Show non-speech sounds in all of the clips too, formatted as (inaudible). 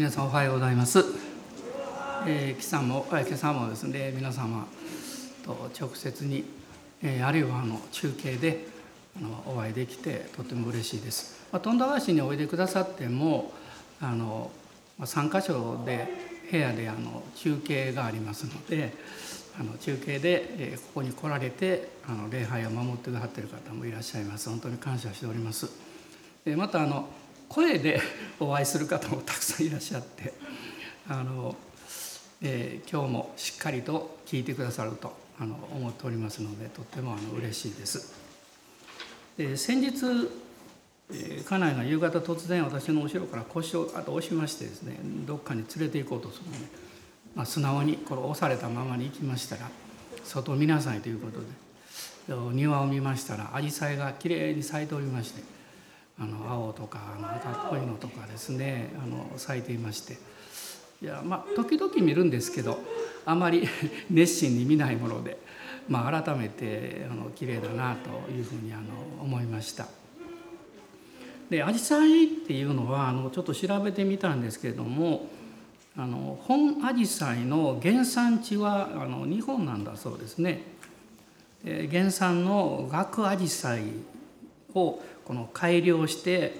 皆さんおはようございます。えー、今朝も今朝もですね皆様と直接に、えー、あるいはあの中継であのお会いできてとても嬉しいです。まあ、富田橋においでくださってもあの3箇所で部屋であの中継がありますのであの中継で、えー、ここに来られてあの礼拝を守ってくださっている方もいらっしゃいます。本当に感謝しております。でまたあの声でお会いする方もたくさんいらっしゃってあの、えー、今日もしっかりと聞いてくださるとあの思っておりますのでとってもあの嬉しいです。で先日、えー、家内が夕方突然私の後ろから腰をあと押しましてですねどっかに連れて行こうとするので、まあ、素直にこれ押されたままに行きましたら外見なさいということで庭を見ましたら紫陽花がきれいに咲いておりまして。あの青とかあの赤っぽいのとかですねあの咲いていましていやまあ時々見るんですけどあまり (laughs) 熱心に見ないもので、まあ、改めてあの綺麗だなというふうにあの思いました。でアジサイっていうのはあのちょっと調べてみたんですけれどもあの本アジサイの原産地はあの日本なんだそうですね。原産の学アジサイをこの改良して、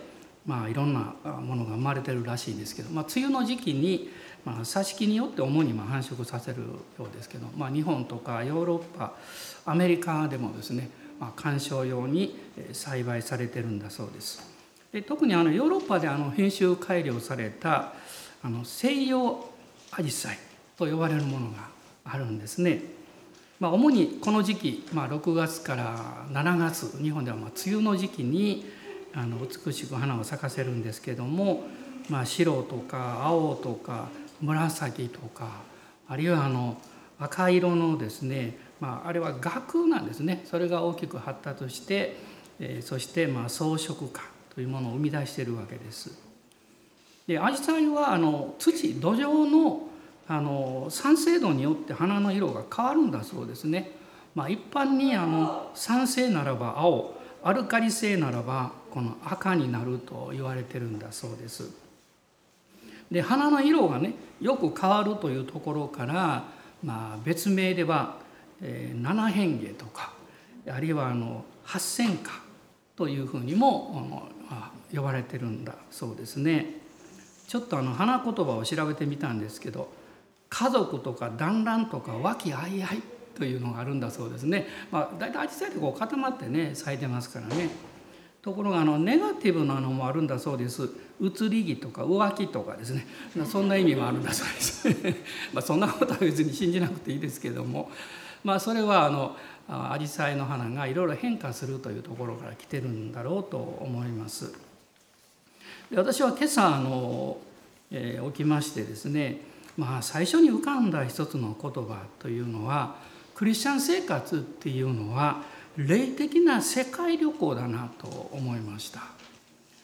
まあ、いろんなものが生まれてるらしいんですけど、まあ、梅雨の時期に、まあ、挿し木によって主にま繁殖させるようですけど、まあ、日本とかヨーロッパアメリカでもですね、まあ、観賞用に栽培されてるんだそうです。で特にあのヨーロッパであの編集改良されたあの西洋アジサイと呼ばれるものがあるんですね。まあ、主にこの時期、まあ、6月から7月日本ではまあ梅雨の時期にあの美しく花を咲かせるんですけども、まあ、白とか青とか紫とかあるいはあの赤色のですね、まあ、あれは学なんですねそれが大きく発達して、えー、そしてまあ装飾花というものを生み出しているわけです。でアジサイはあの土土壌のあの酸性度によって花の色が変わるんだそうですね。まあ、一般にあの酸性ならば青アルカリ性ならばこの赤になると言われてるんだそうです。で花の色がねよく変わるというところから、まあ、別名では、えー、七変化とかあるいはあの八千花というふうにも呼ばれてるんだそうですね。ちょっとあの花言葉を調べてみたんですけど家族とか団らんとか和気あいあいというのがあるんだそうですね。まあ、大体アジサイってこう固まってね咲いてますからね。ところがあのネガティブなのもあるんだそうです。移り気とか浮気とかですね。そんな意味もあるんだそうです。(laughs) まあそんなことは別に信じなくていいですけども、まあそれはあのアジサイの花がいろいろ変化するというところから来てるんだろうと思います。で私は今朝あの、えー、起きましてですね。まあ、最初に浮かんだ一つの言葉というのはクリスチャン生活っていうのは霊的な世界旅行だなと思いました。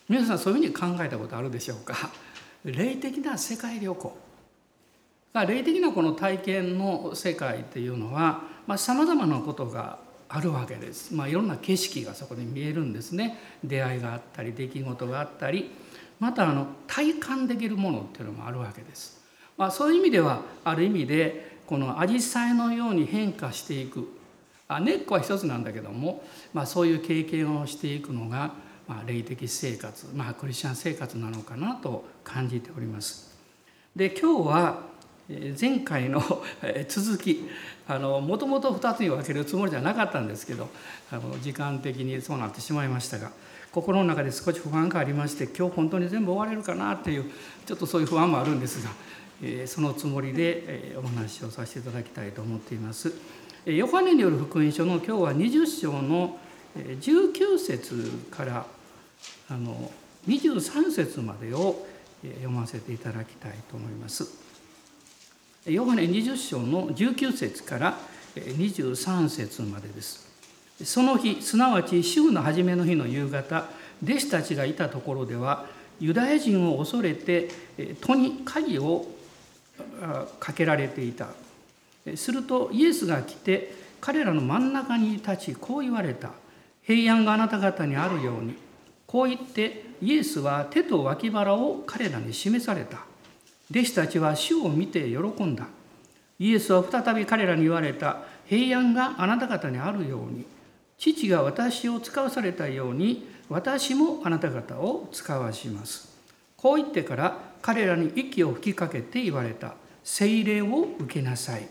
皆さんそういうふうに考えたことあるでしょうか？霊的な世界旅行。霊的なこの体験の世界っていうのはさまざ、まなことがあるわけです、まあ、いろんな景色がそこで見えるんですね。出会いがあったり出来事があったりまたあの体感できるものっていうのもあるわけです。まあ、そういう意味ではある意味でこのアジサイのように変化していくあ根っこは一つなんだけども、まあ、そういう経験をしていくのが、まあ、霊的生活、まあ、クリスチャン生活なのかなと感じております。で今日は前回の続きもともと2つに分けるつもりじゃなかったんですけどあの時間的にそうなってしまいましたが心の中で少し不安がありまして今日本当に全部終われるかなっていうちょっとそういう不安もあるんですがそのつもりでお話をさせていただきたいと思っています。ヨハネによる福音書の今日は20章の19節からあの23節までを読ませていただきたいと思います。ヨハネ20章の19節から23節までです。その日すなわち週の初めの日の夕方弟子たちがいたところではユダヤ人を恐れて戸に鍵をかけられていた。するとイエスが来て彼らの真ん中に立ちこう言われた。平安があなた方にあるように。こう言ってイエスは手と脇腹を彼らに示された。弟子たちは主を見て喜んだ。イエスは再び彼らに言われた。平安があなた方にあるように。父が私を使わされたように私もあなた方を使わします。こう言ってから彼らに息を吹きかけて言われた。聖霊を受けなさい。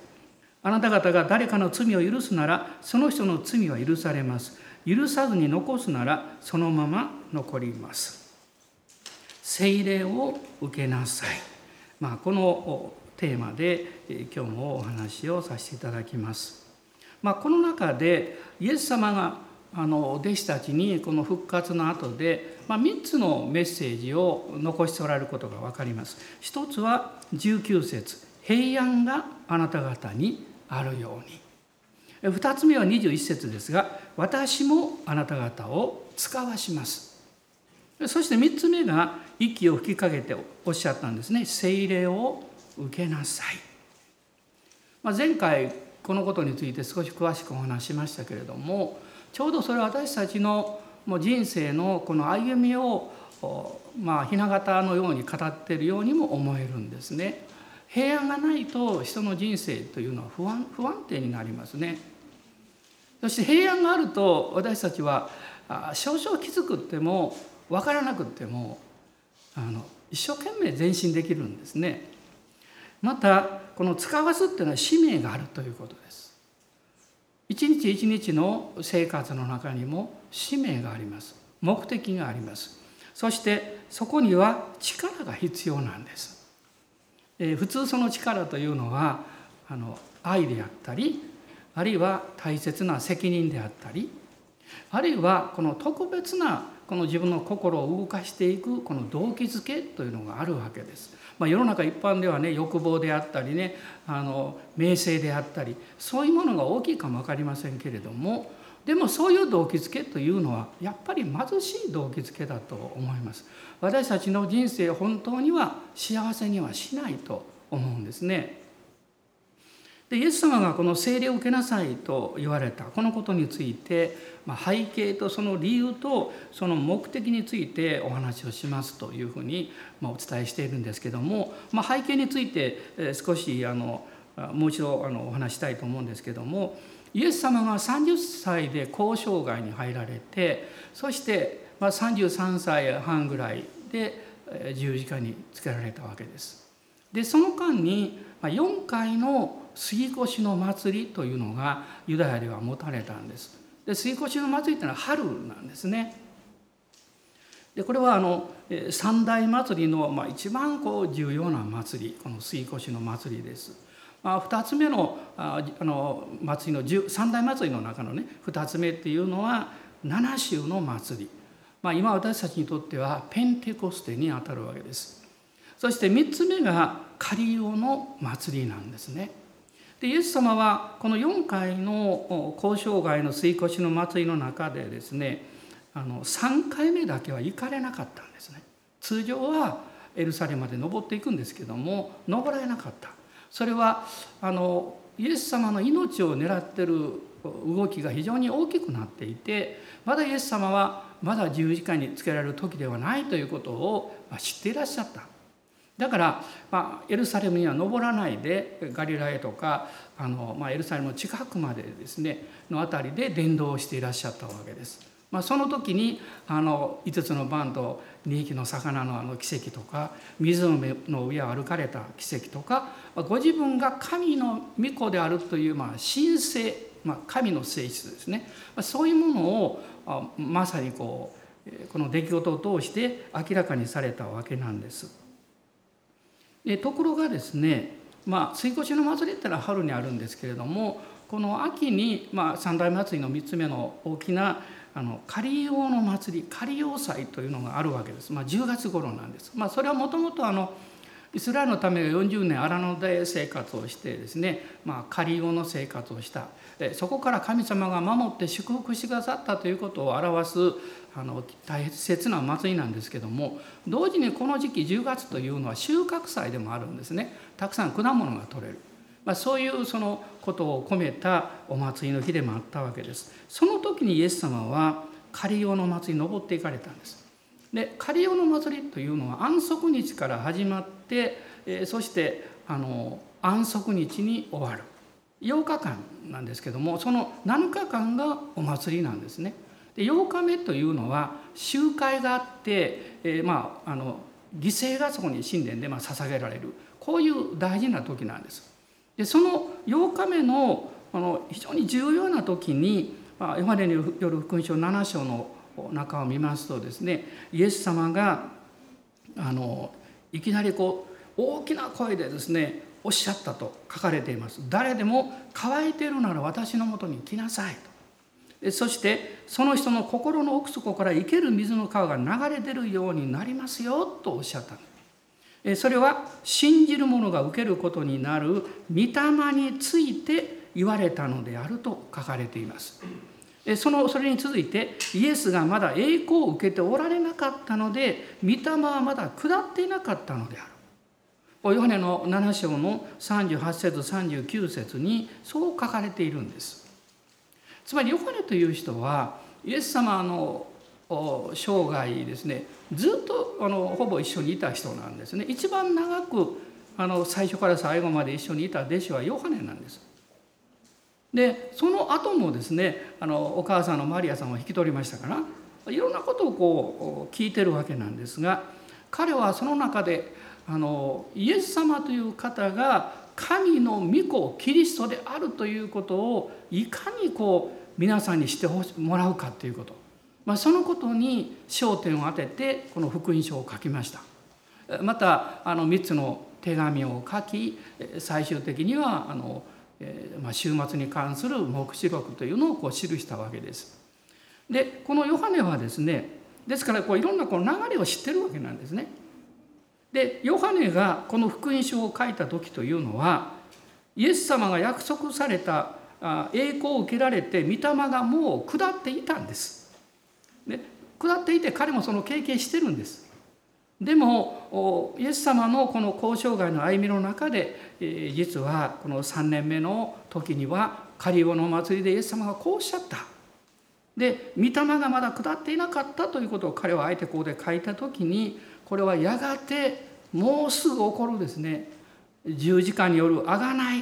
あなた方が誰かの罪を許すならその人の罪は許されます。許さずに残すならそのまま残ります。聖霊を受けなさい、まあ、このテーマで今日もお話をさせていただきます、まあ、この中でイエス様があの弟子たちにこの復活の後で、まあ、3つのメッセージを残しておられることが分かります。一つは19節平安があなた方にあるように。2つ目は21節ですが私もあなた方を使わします。そして3つ目が息を吹きかけておっしゃったんですね。聖霊を受けなさい、まあ、前回このことについて少し詳しくお話しましたけれどもちょうどそれは私たちのもう人生のこの歩みをまあ雛形のように語っているようにも思えるんですね。平安がないと人の人生というのは不安不安定になりますね。そして平安があると私たちは少々きつくっても分からなくってもあの一生懸命前進できるんですね。またこの使わすっていうのは使命があるということです。一日一日の生活の中にも使命があります。目的があります。そしてそこには力が必要なんです。えー、普通その力というのはあの愛であったりあるいは大切な責任であったりあるいはこの特別なこの自分の心を動かしていくこの動機づけというのがあるわけです。まあ、世の中一般ではね欲望であったりねあの名声であったりそういうものが大きいかも分かりませんけれどもでもそういう動機づけというのはやっぱり貧しい動機づけだと思います。私たちの人生本当には幸せにはしないと思うんですね。でイエス様がこの聖霊を受けなさいと言われたこのことについて、まあ、背景とその理由とその目的についてお話をしますというふうに、まあ、お伝えしているんですけども、まあ、背景について少しあのもう一度あのお話したいと思うんですけどもイエス様が30歳で交渉外に入られてそしてま33歳半ぐらいで十字架につけられたわけです。でその間に4回の杉越の祭りというのがユダヤでは持たれたんです。で杉越の祭りというのは春なんですね。でこれはあの三大祭りの、まあ、一番こう重要な祭りこの杉越の祭りです。2つ目のあの祭りの三大祭りの中のね2つ目っていうのは七州の祭り、まあ、今私たちにとってはペンテコステにあたるわけです。そして3つ目がカリオの祭りなんですね。でイエス様はこの4回の交渉外の吸い越しの祭りの中でですねあの3回目だけは行かれなかったんですね。通常はエルサレムまで登っていくんですけども登られなかった。それはあのイエス様の命を狙ってる動きが非常に大きくなっていてまだイエス様はまだ十字架につけられる時ではないということを知っていらっしゃっただから、まあ、エルサレムには登らないでガリラへとかあの、まあ、エルサレムの近くまでですねの辺りで伝道をしていらっしゃったわけです。まあ、その時にあの5つのバンと2匹の魚のあの奇跡とか水の上を歩かれた奇跡とかご自分が神の御子であるというまあ神聖、まあ、神の性質ですね。そういうものをまさにこうこの出来事を通して明らかにされたわけなんです。でところがですねまあ、水越の祭りっていうのは春にあるんですけれどもこの秋に、まあ、三大祭りの3つ目の大きなあの仮用の祭り仮用祭というのがあるわけです、まあ、10月頃なんです、まあ、それはもともとあのイスラエルのため40年荒野で生活をしてですね、まあ、仮用の生活をしたそこから神様が守って祝福してくださったということを表すあの大切な祭りなんですけども同時にこの時期10月というのは収穫祭でもあるんですねたくさん果物が取れる。まあ、そういうそのことを込めたお祭りの日でもあったわけです。その時にイエス様は仮用の祭りに登っていかれたんです。でカリオの祭りというのは安息日から始まって、えそしてあの安息日に終わる8日間なんですけどもその7日間がお祭りなんですね。で8日目というのは集会があって、えー、まああの犠牲がそこに神殿でまあ捧げられるこういう大事な時なんです。でその8日目のあの非常に重要な時に、まあ、ヨハネによる福音書7章の中を見ますとですねイエス様があのいきなりこう大きな声でですねおっしゃったと書かれています。誰でも乾いているなら私のもとに来なさいと。そしてその人の心の奥底から生ける水の川が流れ出るようになりますよとおっしゃったそれは信じる者が受けることになる御霊について言われたのであると書かれています。そのそれに続いてイエスがまだ栄光を受けておられなかったので御霊はまだ下っていなかったのである。ヨハネの7章の38節39節にそう書かれているんです。つまりヨハネという人はイエス様の生涯ですねずっとあのほぼ一緒にいた人なんですね一番長くあの最初から最後まで一緒にいた弟子はヨハネなんです。でその後もですねあのお母さんのマリアさんを引き取りましたからいろんなことをこう聞いてるわけなんですが彼はその中であのイエス様という方が神の御子キリストであるということをいかにこう皆さんにしてもらうかということ、まあ、そのことに焦点を当ててこの福音書を書きました。またあの3つの手紙を書き最終的にはあのえまあ、週末に関する黙示録というのをこう記したわけです。でこのヨハネはですねですからこういろんなこう流れを知ってるわけなんですね。でヨハネがこの福音書を書いた時というのはイエス様が約束された栄光を受けられて御霊がもう下っていたんです。で下っていて彼もその経験してるんです。でもイエス様のこの交渉外の歩みの中で実はこの3年目の時にはカリオの祭りでイエス様がこうおっしゃった。で御霊がまだ下っていなかったということを彼はあえてここで書いた時にこれはやがてもうすぐ起こるですね十字架による贖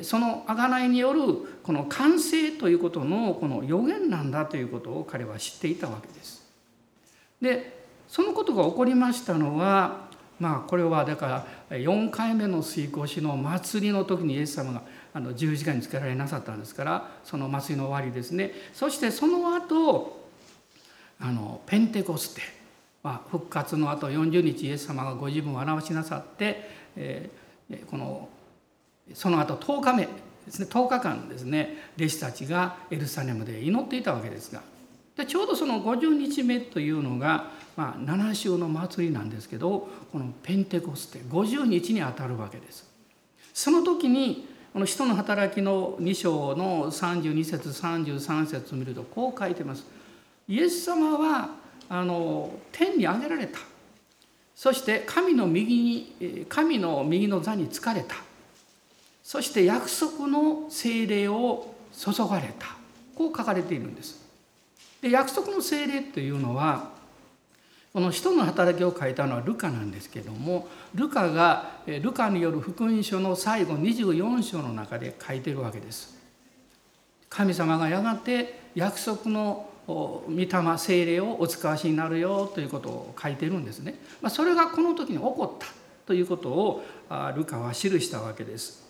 いその贖いによるこの完成ということのこの予言なんだということを彼は知っていたわけです。でそのことが起こりましたのはまあこれはだから4回目の水越の祭りの時にイエス様があの十字架につけられなさったんですからその祭りの終わりですね。そしてその後あのペンテコステ、まあ、復活の後40日イエス様がご自分を表しなさって、えー、このその後10日目ですね10日間ですね弟子たちがエルサレムで祈っていたわけですがでちょうどその50日目というのがまあ、7週の祭りなんですけどこのペンテコステ50日にあたるわけです。その時にこの「使徒の働き」の2章の32節33節を見るとこう書いてます。イエス様はあの天に上げられたそして神の右に神の右の座につかれたそして約束の精霊を注がれたこう書かれているんです。で約束の精霊というのはこの人の働きを書いたのはルカなんですけどもルカがルカによる福音書の最後24章の中で書いてるわけです。神様がやがて約束の御霊精霊をお使わしになるよということを書いてるんですね。まあ、それがこの時に起こったということをルカは記したわけです。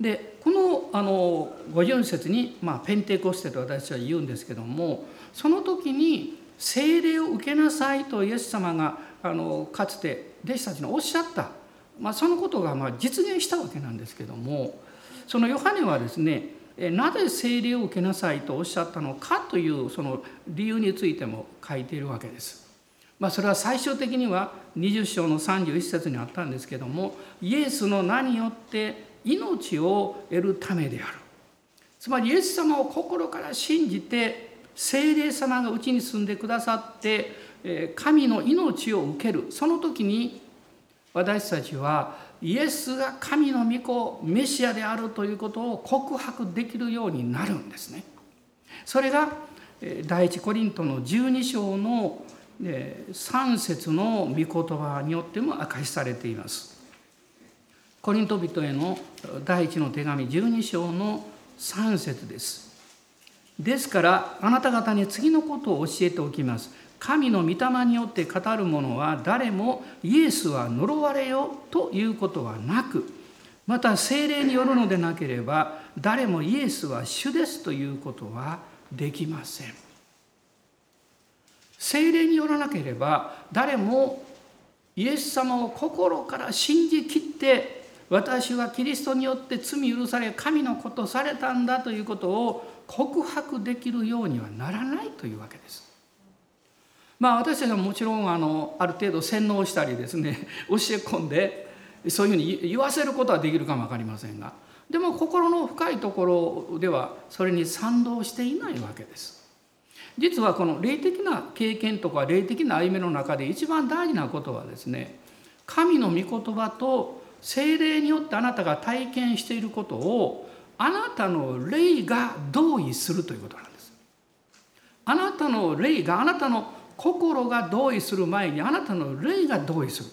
でこのあの50節に、まあ、ペンテコステと私は言うんですけどもその時に聖霊を受けなさいとイエス様があのかつて弟子たちにおっしゃった、まあ、そのことがま実現したわけなんですけどもそのヨハネはですねなぜ聖霊を受けなさいとおっしゃったのかというその理由についても書いているわけです。まあ、それは最終的には20章の31節にあったんですけどもイエスの名によって命を得るためであるつまりイエス様を心から信じて聖霊様がうちに住んでくださって神の命を受けるその時に私たちはイエスが神の御子メシアであるということを告白できるようになるんですね。それが第一コリントの12章の3節の御言葉によっても明かしされています。コリント人への第一の手紙12章の3節です。ですからあなた方に次のことを教えておきます。神の御霊によって語る者は誰もイエスは呪われよということはなくまた精霊によるのでなければ誰もイエスは主ですということはできません。精霊によらなければ誰もイエス様を心から信じきって私はキリストによって罪許され神のことされたんだということを告白できるようにはならないというわけです。まあ私たちはもちろんあのある程度洗脳したりですね (laughs) 教え込んでそういうふうに言わせることはできるかも分かりませんがでも心の深いところではそれに賛同していないわけです。実はこの霊的な経験とか霊的な歩みの中で一番大事なことはですね神の御言葉と精霊によってあなたが体験していることをあなたの霊が同意するということなんです。あなたの霊があなたの心が同意する前にあなたの霊が同意する。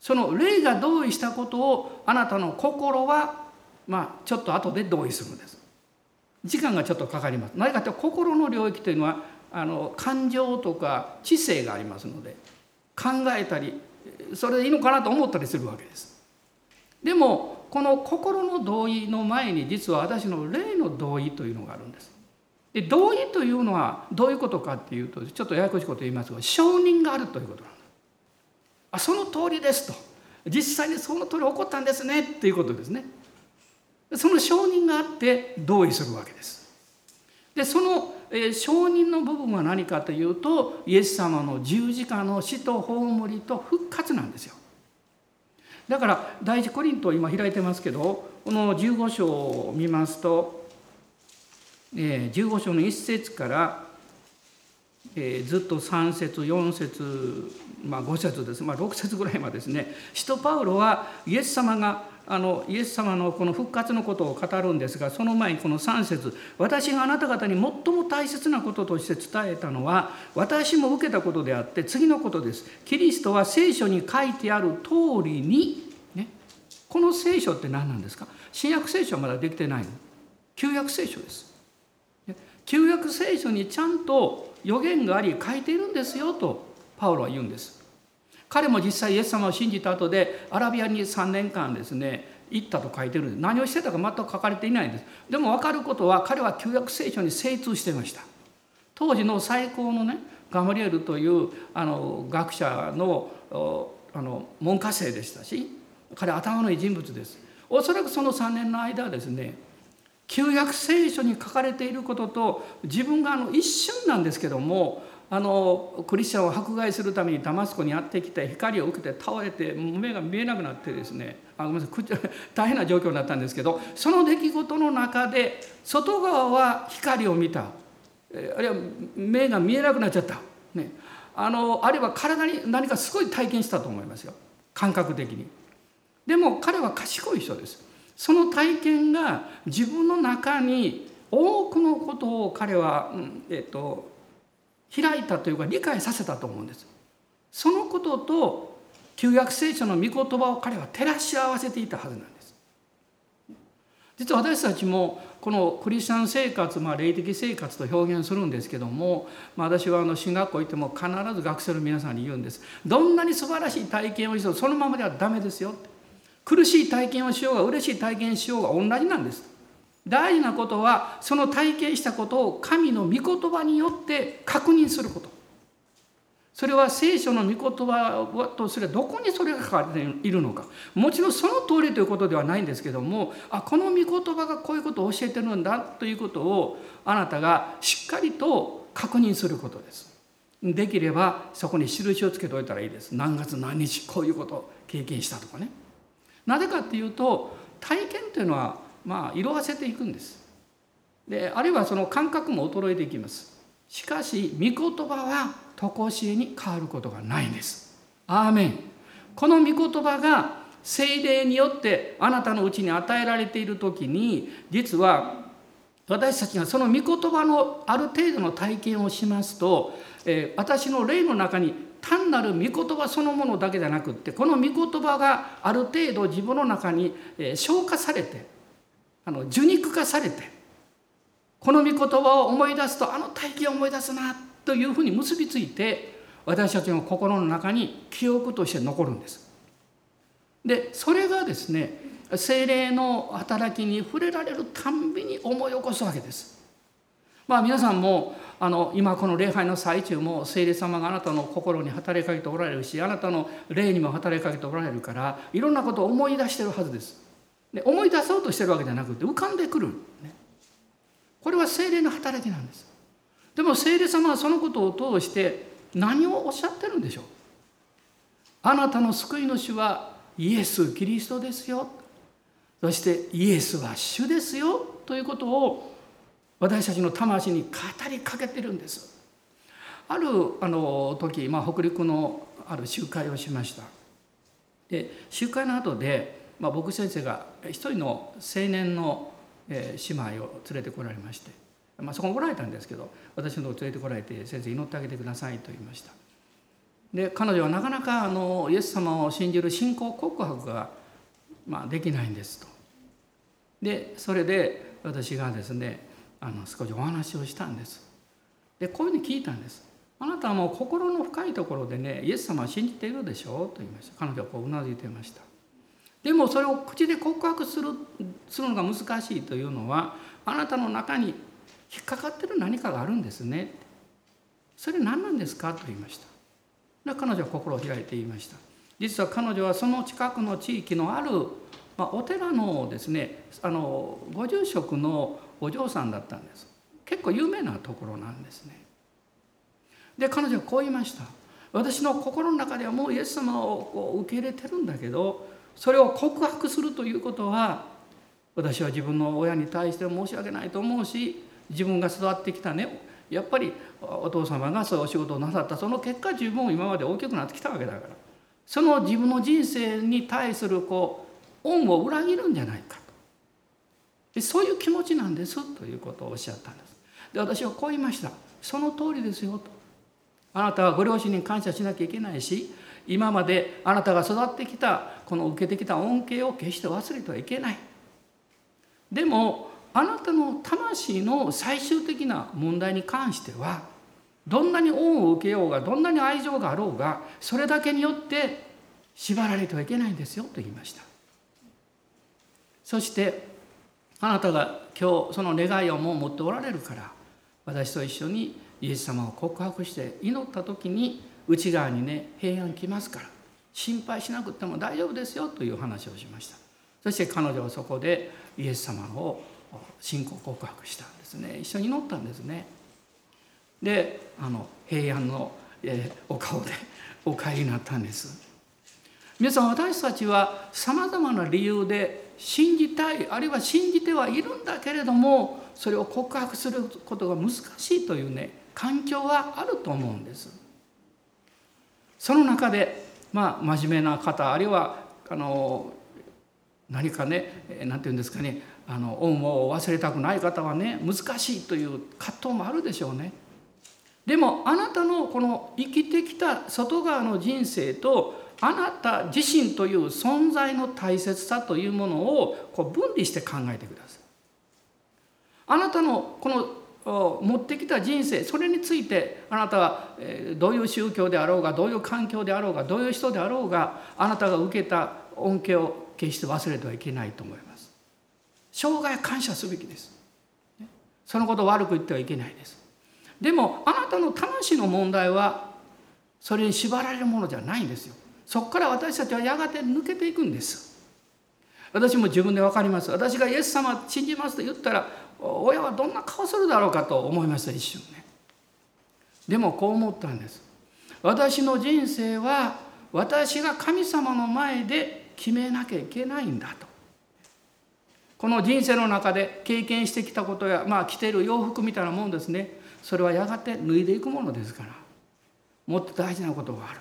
その霊が同意したことをあなたの心はまあちょっと後で同意するんです。時間がちょっとかかります。なぜかというと心の領域というのはあの感情とか知性がありますので考えたりそれでいいのかなと思ったりするわけです。でもこの心の同意の前に実は私の霊の同意というのがあるんです。で同意というのはどういうことかっていうとちょっとややこしいこと言いますが承認があるということなんです。あその通りですと実際にその通り起こったんですねっていうことですね。その承認があって同意するわけです。でその、え承認の部分は何かというとイエス様の十字架の死と葬りと復活なんですよ。だから第一コリントを今開いてますけどこの15章を見ますと、え15章の1節から、えずっと3節4節まあ、5節です、まあ、6節ぐらいまでですね。使徒パウロはイエス様があのイエス様のこの復活のことを語るんですがその前にこの3節私があなた方に最も大切なこととして伝えたのは私も受けたことであって次のことです。キリストは聖書に書いてある通りに、ね、この聖書って何なんですか？新約聖書はまだできてないの？旧約聖書です。旧約聖書にちゃんと予言があり書いているんですよとパウロは言うんです。彼も実際イエス様を信じた後でアラビアに3年間ですね行ったと書いてるんです。何をしてたか全く書かれていないんです。でも分かることは彼は旧約聖書に精通してました。当時の最高のねガマリエルというあの学者のあの門下生でしたし彼頭のいい人物です。おそらくその3年の間はですね旧約聖書に書かれていることと自分があの一瞬なんですけどもあのクリスチャンを迫害するためにダマスコにやってきて光を受けて倒れて目が見えなくなってですねあごめんなさい (laughs) 大変な状況になったんですけどその出来事の中で外側は光を見たあるいは目が見えなくなっちゃった、ね、あのあるいは体に何かすごい体験したと思いますよ感覚的に。でも彼は賢い人です。その体験が自分の中に多くのことを彼は、えっと、開いたというか理解させたと思うんです。そのことと旧約聖書の御言葉を彼は照らし合わせていたはずなんです。実は私たちもこのクリスチャン生活、まあ、霊的生活と表現するんですけども、まあ、私はあの進学校行っても必ず学生の皆さんに言うんですどんなに素晴らしい体験をしようそのままではダメですよ苦しい体験をしようが嬉しい体験しようが同じなんです大事なことはその体験したことを神の御言葉によって確認すること。それは聖書の御言葉とすればどこにそれが書かれているのか。もちろんその通りということではないんですけどもあこの御言葉がこういうことを教えてるんだということをあなたがしっかりと確認することです。できればそこに印をつけておいたらいいです。何月何日こういうことを経験したとかね。なぜかっていうと体験というのはまあ色あせていくんです。であるいはその感覚も衰えていきます。しかし御言葉は常しえに変わることがないんです。アーメン。この御言葉が精霊によってあなたのうちに与えられている時に実は私たちがその御言葉のある程度の体験をしますと、えー、私の霊の中に単なる御言葉そのものだけじゃなくってこの御言葉がある程度自分の中に、消化されてあの受肉化されてこの御言葉を思い出すとあの体験を思い出すなというふうに結びついて私たちの心の中に記憶として残るんです。でそれがですね精霊の働きに触れられるたんびに思い起こすわけです。まあ皆さんもあの今この礼拝の最中も聖霊様があなたの心に働きかけておられるしあなたの霊にも働きかけておられるからいろんなことを思い出してるはずです。で思い出そうとしてるわけじゃなくて浮かんでくる、ね、これは精霊の働きなんです。でも聖霊様はそのことを通して何をおっしゃってるんでしょうあなたの救い主はイエス・キリストですよそしてイエスは主ですよということを私たちの魂に語りかけてるんです。あるあの時、まあ、北陸のある集会をしました。で集会の後で、まあ、僕先生が一人の青年の、え姉妹を連れてこられまして、まあ、そこにおられたんですけど私のとこ連れてこられて「先生祈ってあげてください」と言いました。で彼女はなかなかあのイエス様を信じる信仰告白が、まあ、できないんですと。でそれで私がですねあの少しお話をしたんです。でこういうふうに聞いたんです。あなたはもう心の深いところでねイエス様を信じているでしょうと言いました。彼女はこううなずいていました。でもそれを口で告白するするのが難しいというのはあなたの中に引っかかってる何かがあるんですね。それ何なんですかと言いました。彼女は心を開いて言いました実は彼女はその近くの地域のある、まあ、お寺のですねあのご住職のお嬢さんだったんです結構有名なところなんですねで彼女はこう言いました私の心の中ではもうイエス様を受け入れてるんだけどそれを告白するということは私は自分の親に対して申し訳ないと思うし自分が育ってきたねやっぱりお父様がそういうお仕事をなさったその結果自分も今まで大きくなってきたわけだからその自分の人生に対するこう恩を裏切るんじゃないかと。でそういう気持ちなんですということをおっしゃったんです。で私はこう言いました。その通りですよと。あなたはご両親に感謝しなきゃいけないし今まであなたが育ってきたこの受けてきた恩恵を決して忘れてはいけない。でもあなたの魂の最終的な問題に関してはどんなに恩を受けようがどんなに愛情があろうがそれだけによって縛られてはいけないんですよと言いました。そしてあなたが今日その願いをもう持っておられるから私と一緒にイエス様を告白して祈った時に内側にね平安来ますから心配しなくても大丈夫ですよという話をしました。そして彼女はそこでイエス様を信仰告白したんですね。一緒に乗ったんですね。であの平安の、えー、お顔でお帰りになったんです。皆さん私たちはさまざまな理由で信じたいあるいは信じてはいるんだけれどもそれを告白することが難しいというね環境はあると思うんです。その中でまあ真面目な方あるいはあの何かね何て言うんですかねあの恩を忘れたくない方はね難しいという葛藤もあるでしょうね。でもあなたのこの生きてきた外側の人生とあなた自身という存在の大切さというものをこう分離して考えてください。あなたのこの持ってきた人生それについてあなたはどういう宗教であろうがどういう環境であろうがどういう人であろうがあなたが受けた恩恵を決して忘れてはいけないと思います。生涯感謝すべきです。そのことを悪く言ってはいけないです。でもあなたの魂の問題はそれに縛られるものじゃないんですよ。そこから私たちはやがて抜けていくんです。私も自分で分かります。私がイエス様信じますと言ったら親はどんな顔するだろうかと思いました一瞬ね。でもこう思ったんです。私の人生は私が神様の前で決めなきゃいけないんだと。この人生の中で経験してきたことや、まあ、着てる洋服みたいなもんですねそれはやがて脱いでいくものですからもっと大事なことがある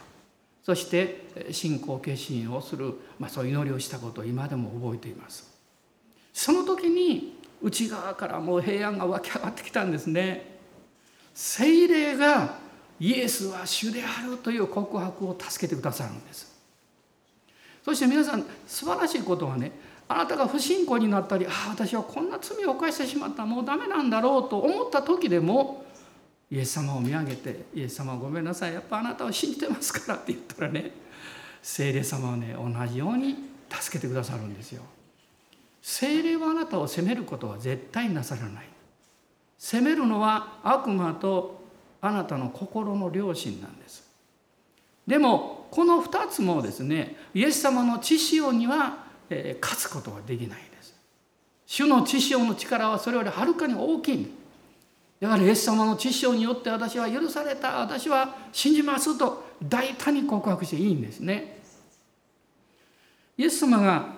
そして信仰決心をする、まあ、そういう祈りをしたことを今でも覚えていますその時に内側からもう平安が湧き上がってきたんですね精霊がイエスは主であるという告白を助けてくださるんですそして皆さん素晴らしいことはねあなたが不信仰になったりああ私はこんな罪を犯してしまったもうダメなんだろうと思った時でもイエス様を見上げて「イエス様ごめんなさいやっぱあなたを信じてますから」って言ったらね聖霊様はね同じように助けてくださるんですよ。聖霊はあなたを責めることは絶対なさらない。責めるのは悪魔とあなたの心の良心なんです。でもこの2つもですねイエス様の知潮には勝つことはできないです。主の知潮の力はそれよりはるかに大きい。だからイエス様の知性によって私は許された私は信じますと大胆に告白していいんですね。イエス様が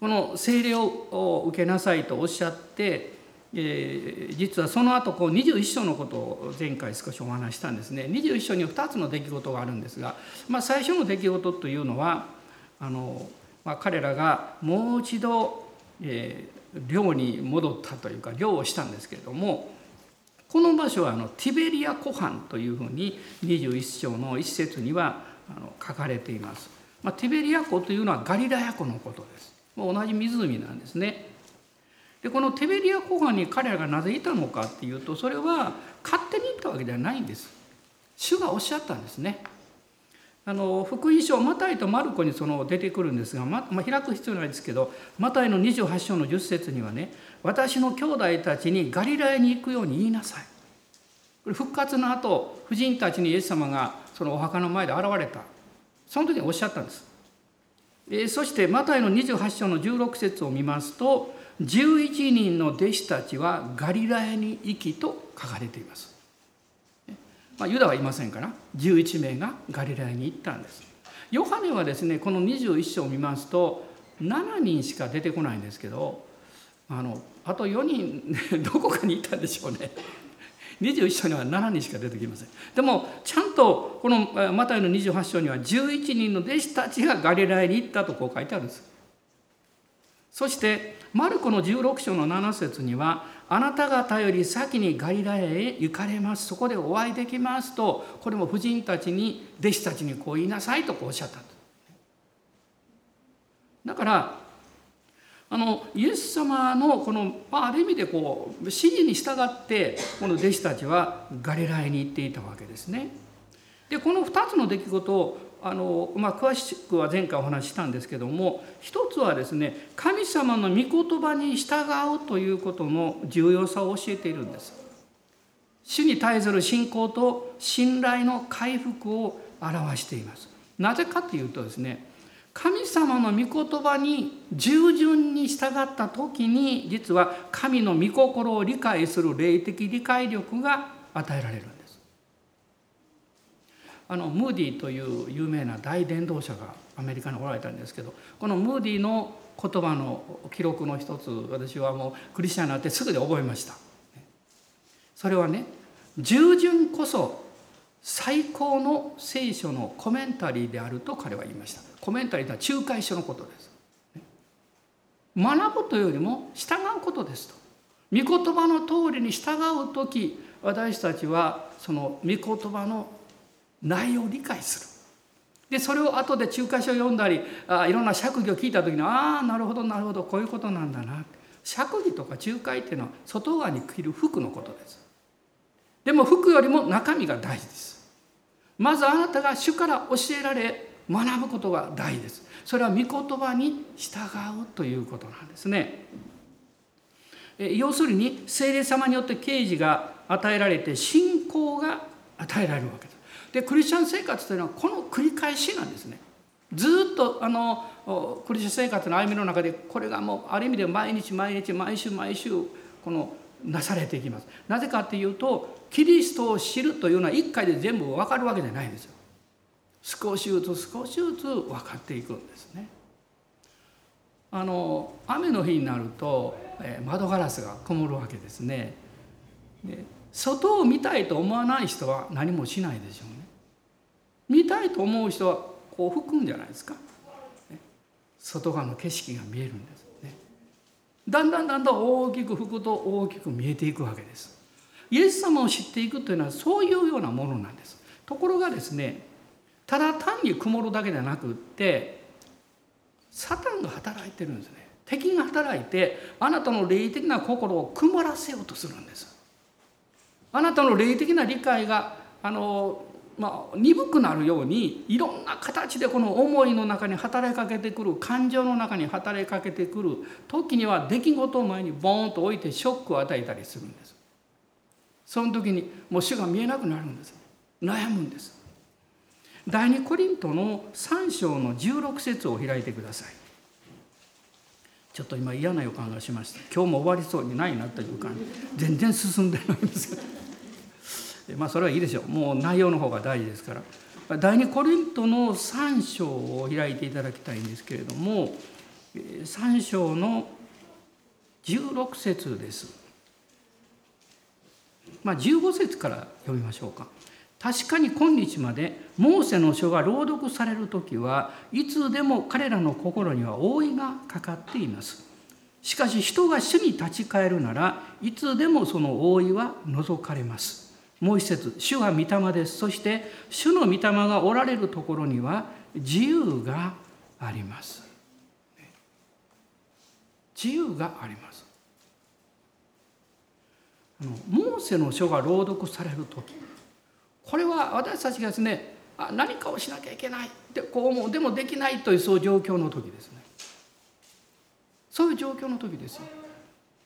この聖霊を受けなさいとおっしゃって、えー、実はその後こう21章のことを前回少しお話したんですね21章に2つの出来事があるんですが、まあ、最初の出来事というのはあの、まあ、彼らがもう一度、えー、寮に戻ったというか寮をしたんですけれどもこの場所はあのティベリア湖畔というふうに21章の一節にはあの書かれています。まあ、ティベリア湖というのはガリラヤ湖のことです。同じ湖なんですね。でこのテベリア湖畔に彼らがなぜいたのかっていうとそれは勝手に行ったわけではないんです。主がおっしゃったんですね。あの福音書マタイとマルコにその出てくるんですが、ままあ、開く必要ないですけどマタイの28章の10節にはね私の兄弟たちにガリラヤに行くように言いなさい。これ復活の後婦人たちにイエス様がそのお墓の前で現れたその時におっしゃったんです。そしてマタイの28章の16節を見ますと11人の弟子たちはガリラヤに行きと書かれています。まあ、ユダはいませんから11名がガリラヤに行ったんです。ヨハネはですねこの21章を見ますと7人しか出てこないんですけどあのあと4人 (laughs) どこかにいたんでしょうね。21章には7人しか出てきません。でもちゃんとこのマタイの28章には11人の弟子たちがガリラヤに行ったとこう書いてあるんです。そしてマルコの16章の7節にはあなた方より先にガリラヤへ行かれますそこでお会いできますとこれも婦人たちに弟子たちにこう言いなさいとこうおっしゃっただからあのイエス様のこの、まあ、ある意味でこう指示に従ってこの弟子たちはガリラヤに行っていたわけですね。でこの2つの出来事をあの、まあ、詳しくは前回お話ししたんですけども一つはですね神様の御言葉に従うということの重要さを教えているんです。主に対する信仰と信頼の回復を表しています。なぜかというとですね神様の御言葉に従順に従った時に実は神の御心を理解する霊的理解力が与えられるんです。あのムーディという有名な大伝道者がアメリカにおられたんですけどこのムーディの言葉の記録の一つ私はもうクリスチャンになってすぐで覚えました。それはね従順こそ最高の聖書のコメンタリーであると彼は言いました。コメンタリーとは仲介書のことです。学ぶというよりも従うことですと。御言葉の通りに従う時私たちはその御言葉の内容を理解する。でそれを後で仲介書を読んだりあいろんな釈義を聞いた時にああなるほどなるほどこういうことなんだな釈義とか仲介っていうのは外側に着る服のことです。でも服よりも中身が大事です。まずあなたが主から教えられ学ぶことが大事です。それは御言葉に従うということなんですね。要するに聖霊様によって啓示が与えられて信仰が与えられるわけです。でクリスチャン生活というのはこの繰り返しなんですね。ずっとあのクリスチャン生活の歩みの中でこれがもうある意味で毎日毎日毎週毎週このなされていきます。なぜかっていうとキリストを知るというのは一回で全部分かるわけじゃないんですよ。少しずつ少しずつ分かっていくんですね。あの雨の日になると、え、窓ガラスが曇るわけですね。で外を見たいと思わない人は何もしないでしょうね。見たいと思う人はこう吹くんじゃないですか。外側の景色が見えるんです。だんだんだんだん大きく吹くと大きく見えていくわけです。イエス様を知っていくというのはそういうようなものなんです。ところがですねただ単に曇るだけでなくってサタンが働いてるんですね。敵が働いてあなたの霊的な心を曇らせようとするんです。あなたの霊的な理解があのまあ、鈍くなるようにいろんな形でこの思いの中に働きかけてくる感情の中に働きかけてくる時には出来事を前にボーンと置いてショックを与えたりするんです。その時にもう主が見えなくなるんです。悩むんです。第二コリントの3章の16節を開いてください。ちょっと今嫌な予感がしました。今日も終わりそうにないなという感じ。全然進んでないんです。けどまあそれはいいでしょうもう内容の方が大事ですから第二コリントの3章を開いていただきたいんですけれども3章の16節です。まあ15節から読みましょうか。確かに今日までモーセの書が朗読される時はいつでも彼らの心には覆いがかかっています。しかし人が主に立ち返るならいつでもその覆いは除かれます。もう一節主は御霊です。そして主の御霊がおられるところには自由があります。自由があります。あのモーセの書が朗読される時これは私たちがですねあ何かをしなきゃいけないでこう思うでもできないというそういう状況の時ですね。そういう状況の時ですよ。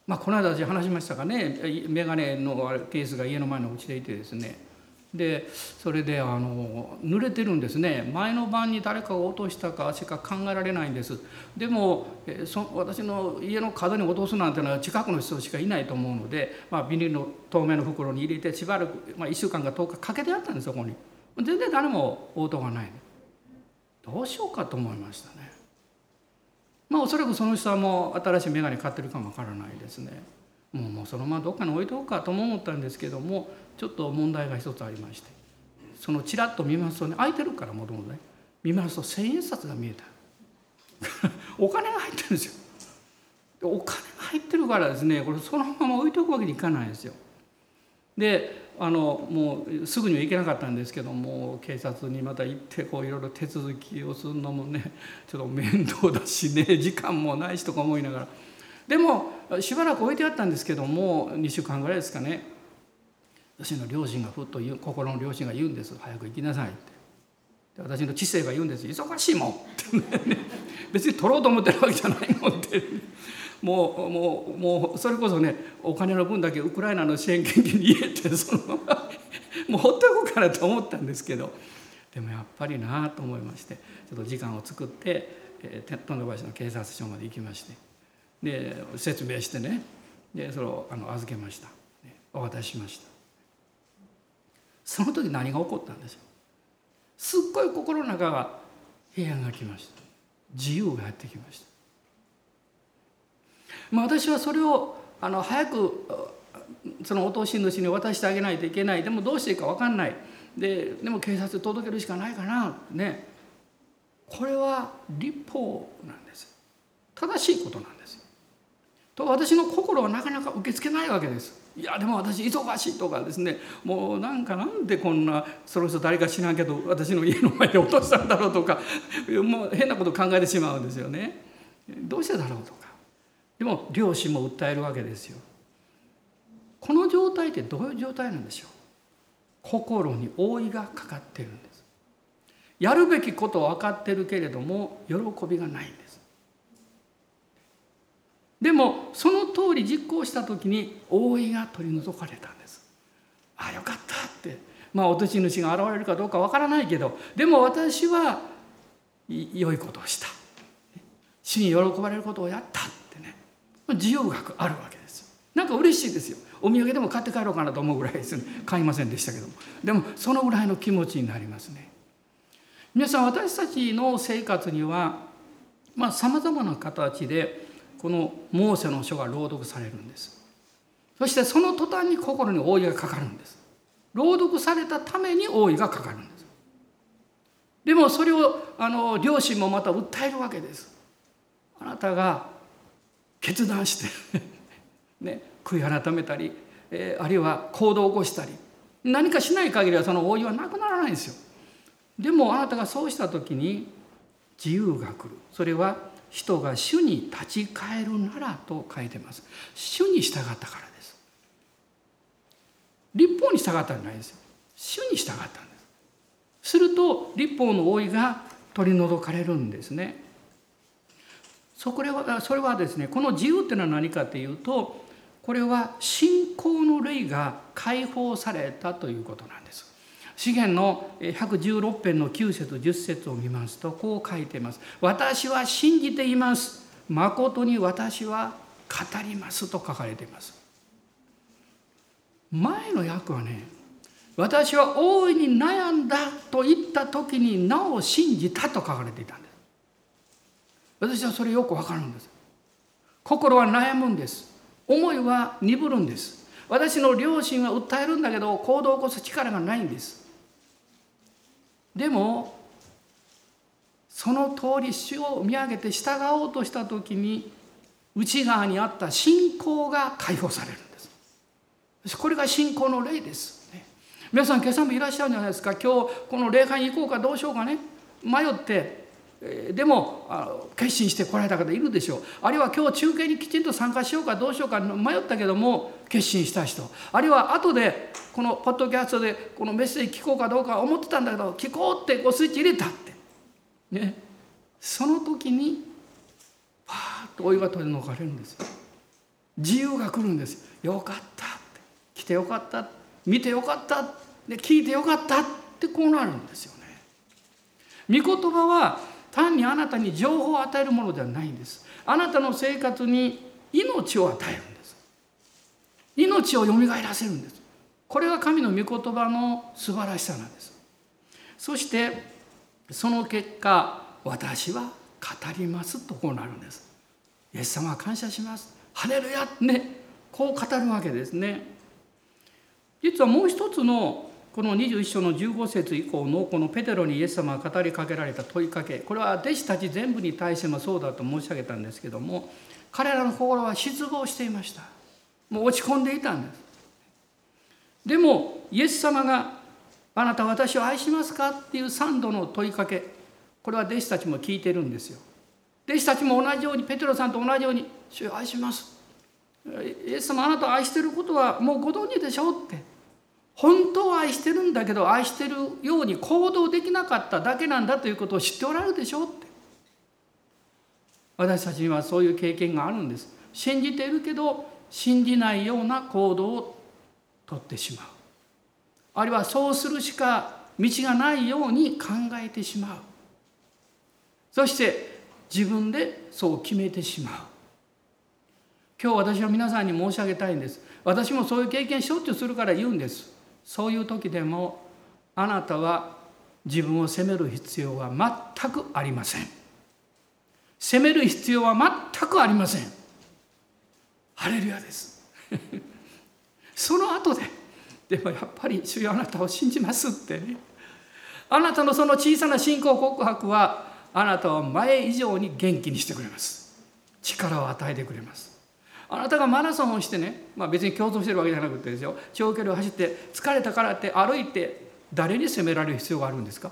まあ、この間私話しましたがね。眼鏡のケースが家の前のうちでいてですね。でそれであの濡れてるんですね。前の晩に誰かが落としたかしか考えられないんです。でもそ私の家の角に落とすなんてのは近くの人しかいないと思うので、まあ、ビニールの透明の袋に入れてしばらく、まあ、1週間か10日かけてあったんですそこに。全然誰も応答がない。どうしようかと思いましたね。まあおそらくその人はもう新しい眼鏡買ってるかもわからないですね。もうもうそのままどっかに置いとこうかとも思ったんですけどもちょっと問題が一つありまして。そのちらっと見ますとね空いてるからもともとね見ますと千円札が見えた。(laughs) お金が入ってるんですよ。お金が入ってるからですねこれそのまま置いておくわけにいかないんですよ。であのもうすぐには行けなかったんですけども警察にまた行ってこういろいろ手続きをするのもねちょっと面倒だしね (laughs) 時間もないしとか思いながら。でもしばらく置いてあったんですけども2週間ぐらいですかね。私の両親がふっと言う心の両親が言うんです「早く行きなさい」って。で私の知性が言うんです「忙しいもん」ってね。別に取ろうと思ってるわけじゃないもんって。もうもうもうそれこそねお金の分だけウクライナの支援金に入れて (laughs) そのままもうほっとこうかなと思ったんですけどでもやっぱりなと思いましてちょっと時間を作って、えー、富田橋の警察署まで行きましてで説明してねでそれをあの預けました、お渡ししました。その時何が起こったんでしょうすっごい心の中が平安が来ました。自由がやってきました。まあ、私はそれをあの早くそのお通し主に渡してあげないといけない。でもどうしていいか分かんない。ででも警察に届けるしかないかな。ね。これは立法なんです。正しいことなんです。と私の心はなかなか受け付けないわけです。いやでも私忙しいとかですね。もうなんかなんでこんなその人誰か知らんけど私の家の前で落としたんだろうとかもう変なこと考えてしまうんですよね。どうしてだろうと。でも両親も訴えるわけですよ。この状態ってどういう状態なんでしょう？心に覆いがかかってるんです。やるべきことは分かってるけれども喜びがないんです。でもその通り実行した時に覆いが取り除かれたんです。ああよかったって。まあ落とし主が現れるかどうか分からないけどでも私は良いことをした。主に喜ばれることをやった。自由学あるわけですなんか嬉しいですよ。お土産でも買って帰ろうかなと思うぐらいですね。買いませんでしたけども。でもそのぐらいの気持ちになりますね。皆さん私たちの生活にはまあさまざまな形でこのモーセの書が朗読されるんです。そしてその途端に心に覆いがかかるんです。朗読されたために覆いがかかるんです。でもそれをあの両親もまた訴えるわけです。あなたが決断して (laughs) ね、悔い改めたり、えー、あるいは行動を起こしたり何かしない限りはその覆いはなくならないんですよ。でもあなたがそうした時に自由が来る。それは人が主に立ち返るならと書いてます。主に従ったからです。立法に従ったんじゃないですよ。主に従ったんです。すると立法の覆いが取り除かれるんですね。そこはそれはですねこの自由っていうのは何かというとこれは信仰の霊が解放されたということなんです。詩篇の116編の9節10節を見ますとこう書いています「私は信じています。誠に私は語ります」と書かれています。前の訳はね私は大いに悩んだと言った時になお信じたと書かれていたんです。私はそれよくわかるんです。心は悩むんです。思いは鈍るんです。私の両親は訴えるんだけど行動を起こす力がないんです。でもその通り主を見上げて従おうとした時に内側にあった信仰が解放されるんです。これが信仰の霊です、皆さん今朝もいらっしゃるんじゃないですか。今日この礼拝に行こうかどうしようかね。迷ってでも決心して来られた方いるでしょう。あるいは今日中継にきちんと参加しようかどうしようか迷ったけども決心した人。あるいは後でこのポッドキャストでこのメッセージ聞こうかどうか思ってたんだけど聞こうってこうスイッチ入れたって。ね。その時にパーッとお湯が取り除かれるんです自由が来るんですよ。かったって。来てよかった見てよかったで聞いてよかったってこうなるんですよね。御言葉は単にあなたに情報を与えるものではないんです。あなたの生活に命を与えるんです。命をよみがえらせるんです。これが神の御言葉の素晴らしさなんです。そしてその結果私は語りますとこうなるんです。イエス様は感謝します。ハレルヤねこう語るわけですね。実はもう一つのこの21章の15節以降のこのペテロにイエス様が語りかけられた問いかけこれは弟子たち全部に対してもそうだと申し上げたんですけども彼らの心は失望していました。もう落ち込んでいたんです。でもイエス様が「あなた私を愛しますか?」っていう3度の問いかけこれは弟子たちも聞いてるんですよ。弟子たちも同じようにペテロさんと同じように「主を愛します」イエス様あなたを愛してることはもうご存知でしょうって本当は愛してるんだけど愛してるように行動できなかっただけなんだということを知っておられるでしょうって。私たちにはそういう経験があるんです。信じているけど信じないような行動をとってしまう。あるいはそうするしか道がないように考えてしまう。そして自分でそう決めてしまう。今日私は皆さんに申し上げたいんです。私もそういう経験しょっちゅうするから言うんです。そういう時でもあなたは自分を責める必要は全くありません。責める必要は全くありません。ハレルヤです。(laughs) その後ででもやっぱり主よあなたを信じますってね。あなたのその小さな信仰告白はあなたを前以上に元気にしてくれます。力を与えてくれます。あなたがマラソンをしてね、まあ、別に競争してるわけじゃなくてですよ。長距離を走って疲れたからって歩いて誰に責められる必要があるんですか？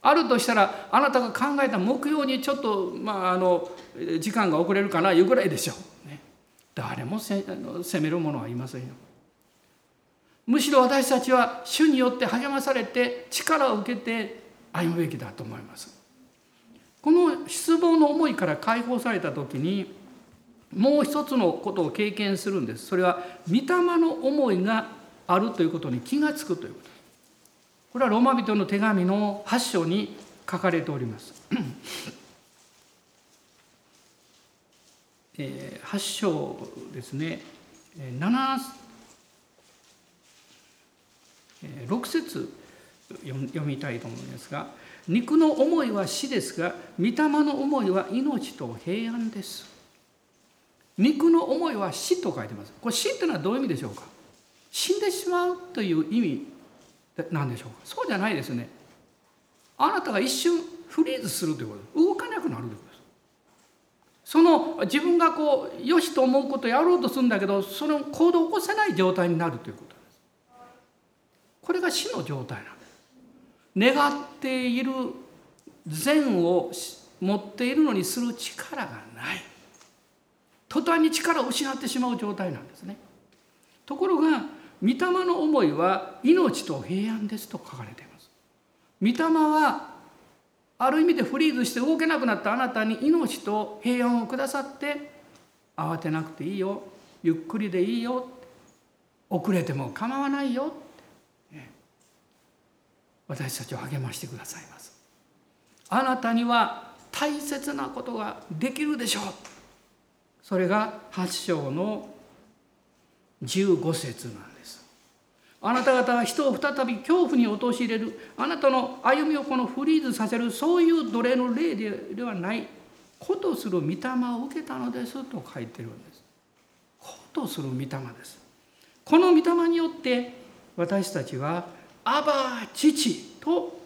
あるとしたらあなたが考えた目標にちょっと、まあ、あの時間が遅れるかないうぐらいでしょう、ね、誰も責める者はいませんよ。むしろ私たちは主によって励まされて力を受けて歩むべきだと思います。この失望の思いから解放された時にもう一つのことを経験するんです。それは御霊の思いがあるということに気が付くということ。これはローマ人の手紙の8章に書かれております。え8章ですね。7 6節読みたいと思いますが肉の思いは死ですが御霊の思いは命と平安です。肉の思いは死と書いてます。これ死っていうのはどういう意味でしょうか？死んでしまうという意味なんでしょうか？そうじゃないですね。あなたが一瞬フリーズするということ動かなくなるということです。その自分がこうよしと思うことをやろうとするんだけどその行動を起こせない状態になるということですこれが死の状態なんです願っている善を持っているのにする力がない途端に力を失ってしまう状態なんですね。ところが御霊の思いは命と平安ですと書かれています。御霊はある意味でフリーズして動けなくなったあなたに命と平安をくださって慌てなくていいよ。ゆっくりでいいよ。遅れても構わないよ。私たちを励ましてくださいます。あなたには大切なことができるでしょう。それが8章の15節なんです。あなた方は人を再び恐怖に陥れる。あなたの歩みをこのフリーズさせるそういう奴隷の例ではない。ことする御霊を受けたのですと書いてるんです。ことする御霊です。この御霊によって私たちは「アバ父」と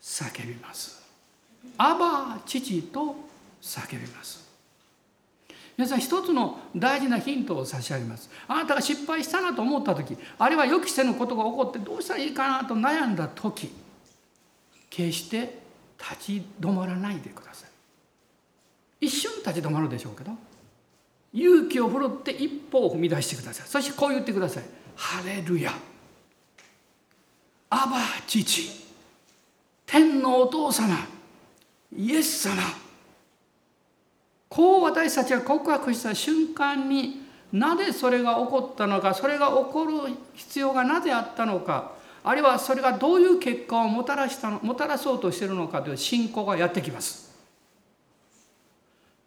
叫びます「アバ父」と叫びます。皆さん一つの大事なヒントを差し上げます。あなたが失敗したなと思った時あるいは予期せぬことが起こってどうしたらいいかなと悩んだ時決して立ち止まらないでください。一瞬立ち止まるでしょうけど勇気を振るって一歩を踏み出してください。そしてこう言ってください「ハレルヤ」「アバ父」「天のお父様」「イエス様」こう私たちが告白した瞬間になぜそれが起こったのかそれが起こる必要がなぜあったのかあるいはそれがどういう結果をもたらしたのもたらそうとしているのかという信仰がやってきます。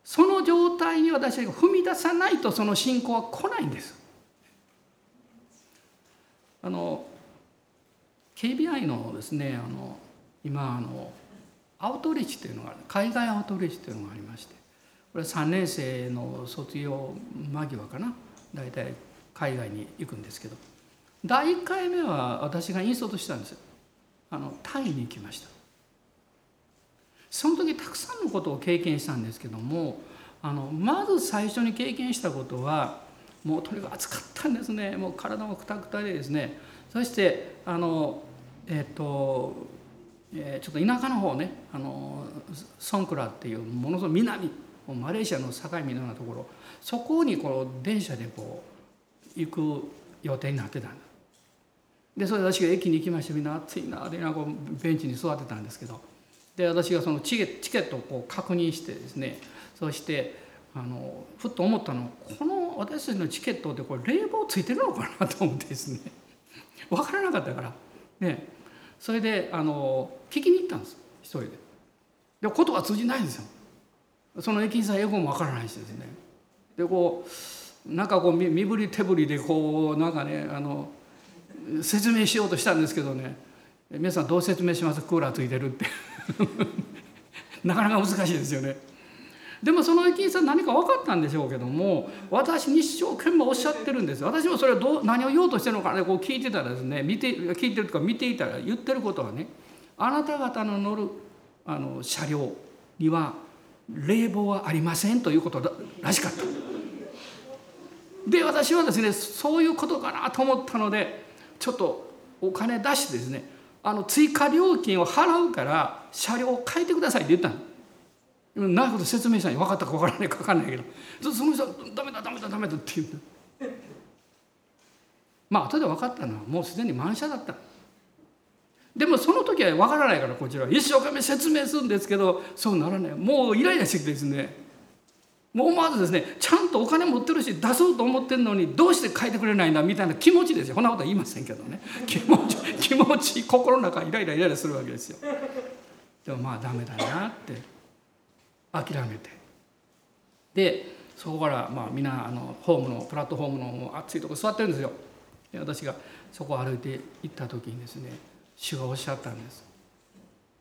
その状態に私たちが踏み出さないとその信仰は来ないんです。あの KBI のですねあの今あのアウトリーチというのが海外アウトリーチというのがありましてこれ3年生の卒業間際かな。大体海外に行くんですけど。第1回目は私が引率したんですあのタイに行きました。その時たくさんのことを経験したんですけどもあのまず最初に経験したことはもうとにかく暑かったんですね。もう体もくたくたでですね。そしてあのえっ、と、えー、ちょっと田舎の方ねあのソンクラっていうものすごい南マレーシアの境目のようなところ。そこにこう電車でこう行く予定になってたんだ。でそれで私が駅に行きましてみんな暑いなでなんかベンチに座ってたんですけど。で私がそのチケチケットをこう確認してですね。そしてあのふっと思ったのこの私たちのチケットってこれ冷房ついてるのかなと思ってですね。分からなかったから。ね。それであの聞きに行ったんです。一人で。で言葉通じないんですよ。その駅員さん英語もわからないしですね。でこうなんかこう身振り手振りでこうなんかねあの説明しようとしたんですけどね。皆さんどう説明します？クーラーついてるって。(laughs) なかなか難しいですよね。でもその駅員さん何か分かったんでしょうけども私に一生懸命おっしゃってるんです。私もそれをどう何を言おうとしてるのかねこう聞いてたらですね見て聞いてるとか見ていたら言ってることはねあなた方の乗るあの車両には冷房はありませんということらしかった。で私はですねそういうことかなと思ったのでちょっとお金出してですねあの追加料金を払うから車両を変えてくださいって言ったの。なるほど説明したのに分かったか分からないか分かんないけどその人は「ダメだダメだダメだ」って言うまあ後で分かったのはもうすでに満車だったでもその時は分からないからこちら一生懸命説明するんですけどそうならない。もうイライラしてきてですね。もう思わずですねちゃんとお金持ってるし出そうと思ってるのにどうして書いてくれないんだみたいな気持ちですよ。こんなことは言いませんけどね。気持ち気持ち心の中イライライライラするわけですよ。でもまあダメだなって諦めて。でそこからまあみんなあのホームのプラットフォームの暑いとこ座ってるんですよ。で私がそこを歩いて行った時にですね主がおっしゃったんです。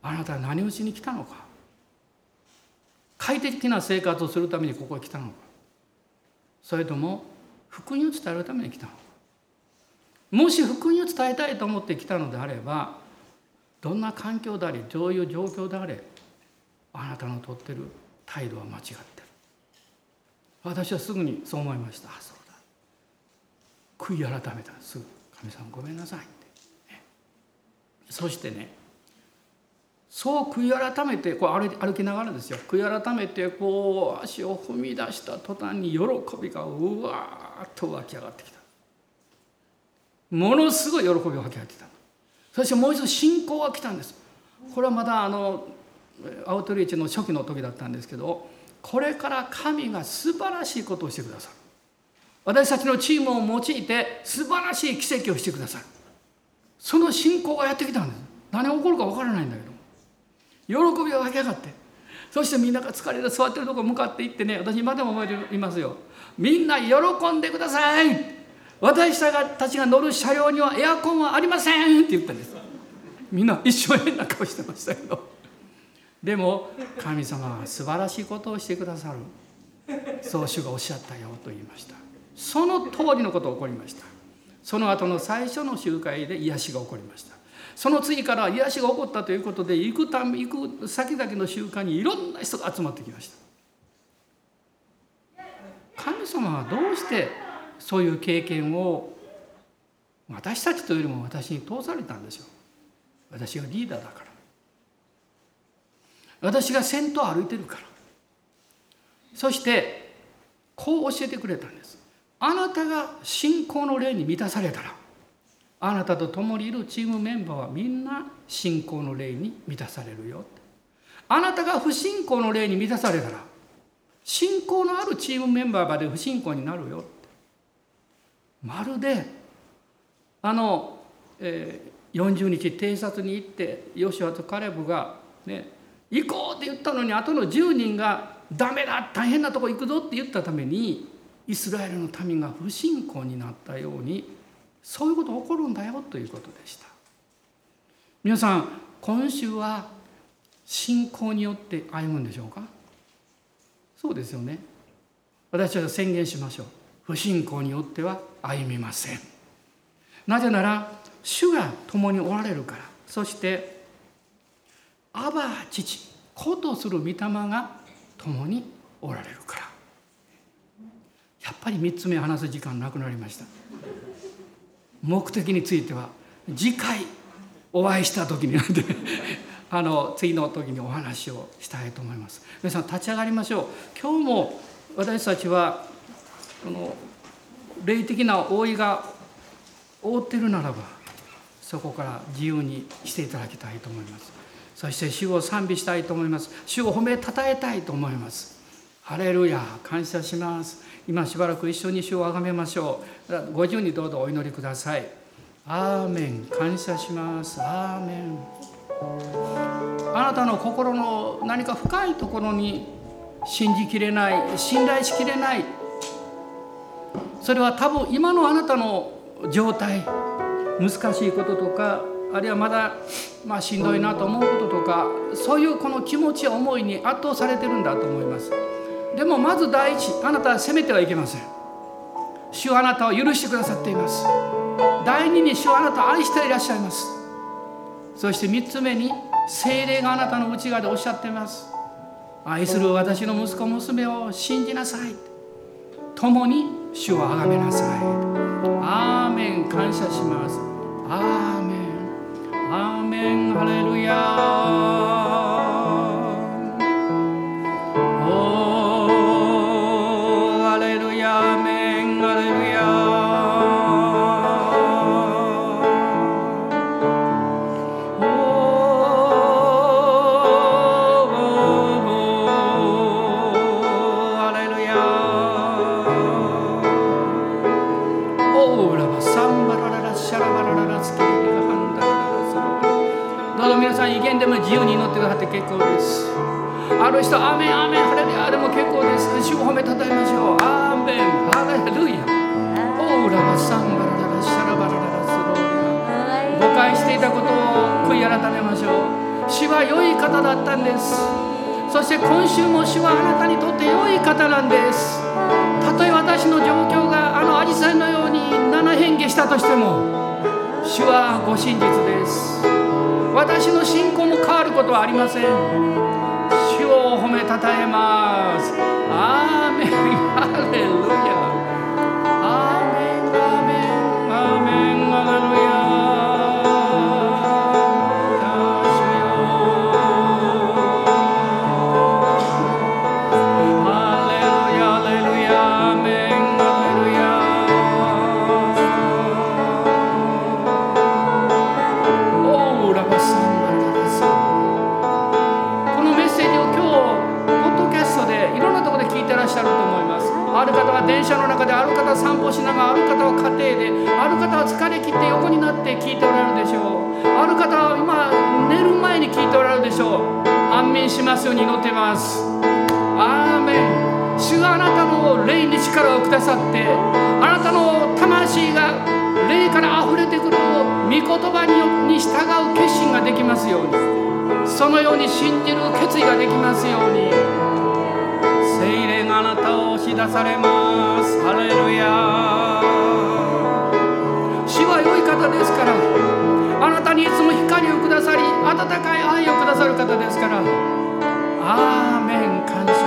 あなたは何をしに来たのか。快適な生活をするためにここへ来たのか。それとも福音を伝えるために来たのか。もし福音を伝えたいと思って来たのであればどんな環境であれどういう状況であれあなたのとってる態度は間違ってる。私はすぐにそう思いました。あそうだ。悔い改めた。すぐ。神様ごめんなさい、そしてねそう悔い改めてこう歩きながらですよ。悔い改めてこう足を踏み出した途端に喜びがうわーっと湧き上がってきた。ものすごい喜びが湧き上がってきた。そしてもう一度信仰が来たんです。これはまだあのアウトリーチの初期の時だったんですけどこれから神が素晴らしいことをしてくださる。私たちのチームを用いて素晴らしい奇跡をしてくださる。その信仰がやってきたんです。何が起こるか分からないんだけど。喜びが湧き上がって。そしてみんなが疲れて座ってるとこ向かって行ってね。私今でも覚えていますよ。みんな喜んでください。私たちが乗る車両にはエアコンはありません。って言ったんです。みんな一生変な顔してましたけど。でも神様は素晴らしいことをしてくださる。そう主がおっしゃったよと言いました。その通りのことが起こりました。その後の最初の集会で癒しが起こりました。その次から癒しが起こったということで行くた行く先々の集会にいろんな人が集まってきました。神様はどうしてそういう経験を私たちというよりも私に通されたんでしょう。私がリーダーだから。私が先頭を歩いてるから。そしてこう教えてくれたんです。あなたが信仰の霊に満たされたらあなたと共にいるチームメンバーはみんな信仰の霊に満たされるよ。あなたが不信仰の霊に満たされたら信仰のあるチームメンバーまで不信仰になるよ。まるであの、えー、40日偵察に行ってヨシュアとカレブがね行こうって言ったのにあとの10人が「ダメだ大変なとこ行くぞ」って言ったためにイスラエルの民が不信仰になったようにそういうこと起こるんだよということでした。皆さん今週は信仰によって歩むんでしょうか？そうですよね。私は宣言しましょう。不信仰によっては歩みません。なぜなら主が共におられるから。そしてアバ父子とする御霊が共におられるから。やっぱり3つ目話す時間なくなりました。目的については次回お会いした時になんで (laughs) あの次の時にお話をしたいと思います。皆さん立ち上がりましょう。今日も私たちはこの霊的な覆いが覆ってるならばそこから自由にしていただきたいと思います。そして主を賛美したいと思います。主を褒めたたえたいと思います。ハレルヤ感謝します。今しばらく一緒に主をあがめましょう。ご自由にどうぞお祈りください。アーメン感謝します。アーメン。あなたの心の何か深いところに信じきれない信頼しきれない。それは多分今のあなたの状態。難しいこととかあるいはまだ、まあ、しんどいなと思うこととかそういうこの気持ちや思いに圧倒されてるんだと思います。でもまず第一あなたは責めてはいけません。主はあなたを許してくださっています。第二に主はあなたを愛していらっしゃいます。そして三つ目に精霊があなたの内側でおっしゃっています。愛する私の息子娘を信じなさい。共に主を崇めなさい。アーメン。感謝します。アーメン。アーメン。ハレルヤある人アメンアメン。ハレルヤでも結構です。主を褒めたたえましょう。アーメン。ハレルヤ。オーラバサンバラララシャラバラララスローリ誤解していたことを悔い改めましょう。主は良い方だったんです。そして今週も主はあなたにとって良い方なんです。たとえ私の状況があのアジサイのように七変化したとしても主はご真実です。私の信仰も変わることはありません。たたえます。アーメンあるは電車の中である方は散歩しながらある方は家庭である方は疲れ切って横になって聞いておられるでしょう。ある方は今寝る前に聞いておられるでしょう。安眠しますように祈ってます。アーメン。主があなたの霊に力をくださってあなたの魂が霊から溢れてくるを御言葉に従う決心ができますように。そのように信じる決意ができますように。あなたを押し出されます。ハレルヤ主は良い方ですから。あなたにいつも光をくださり温かい愛をくださる方ですから。アーメン。感謝。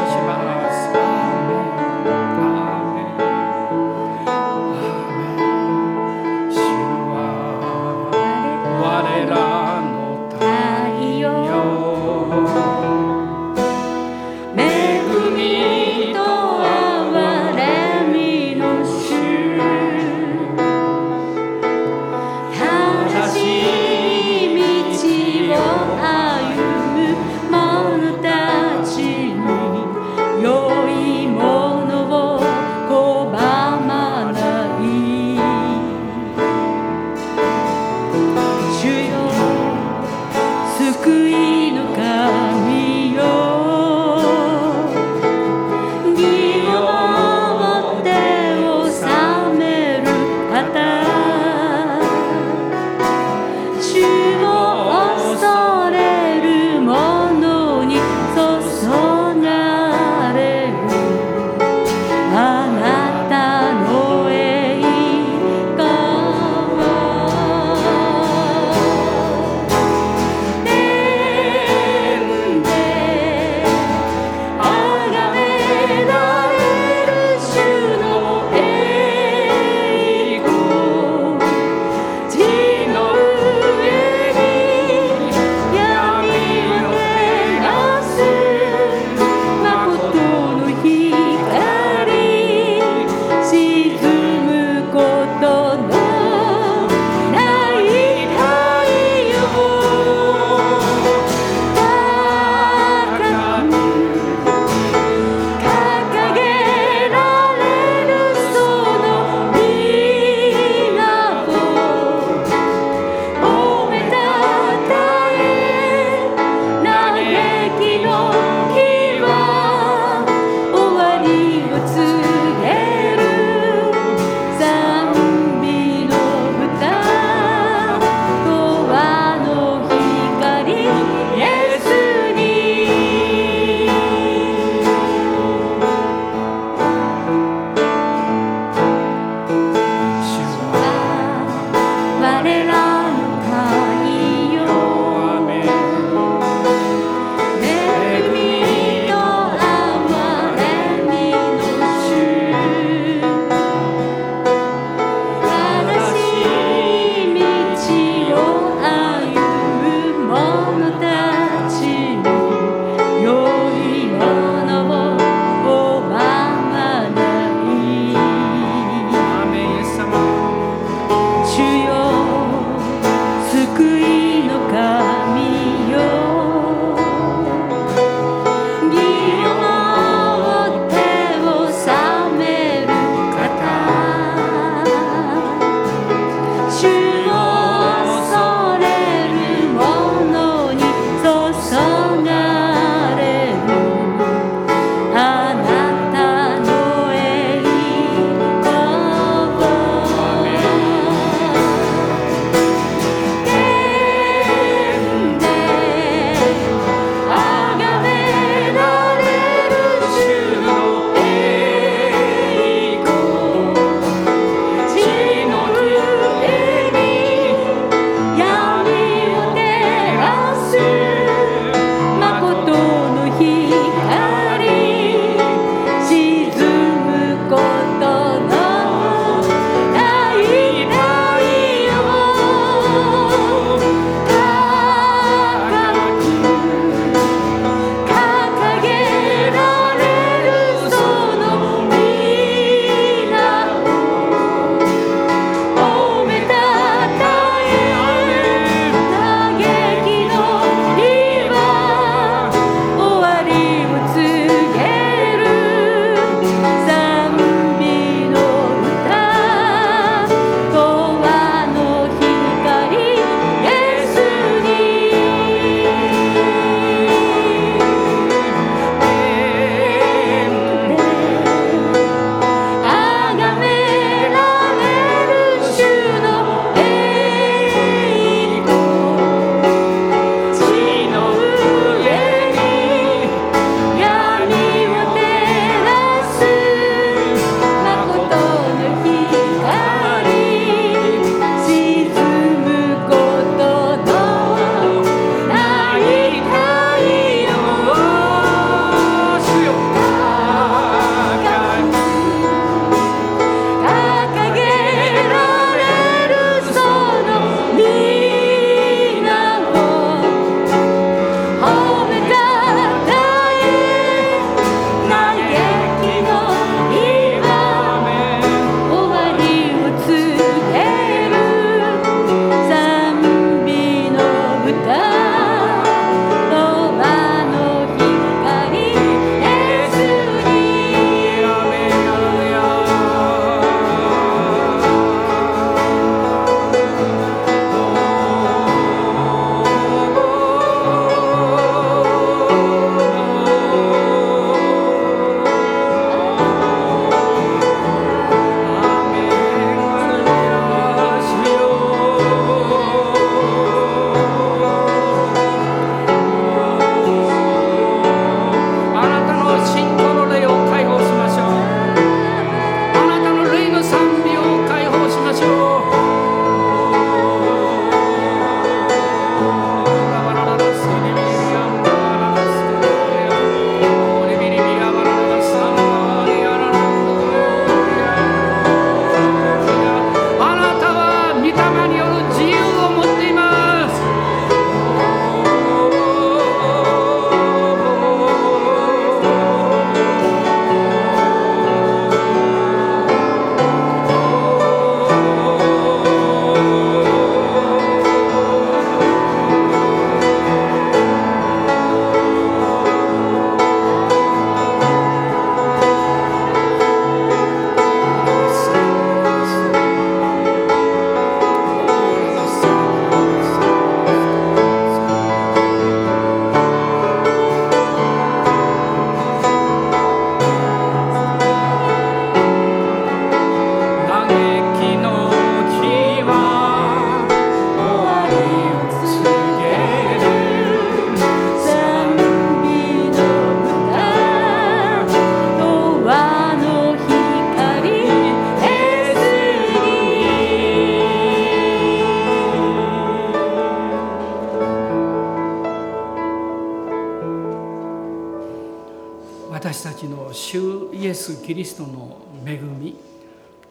キリストの恵み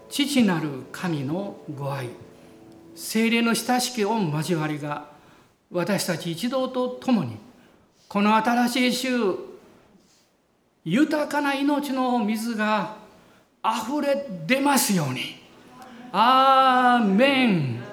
父なる神のご愛精霊の親しき御交わりが私たち一同と共にこの新しい週豊かな命の水があふれ出ますように。アーメン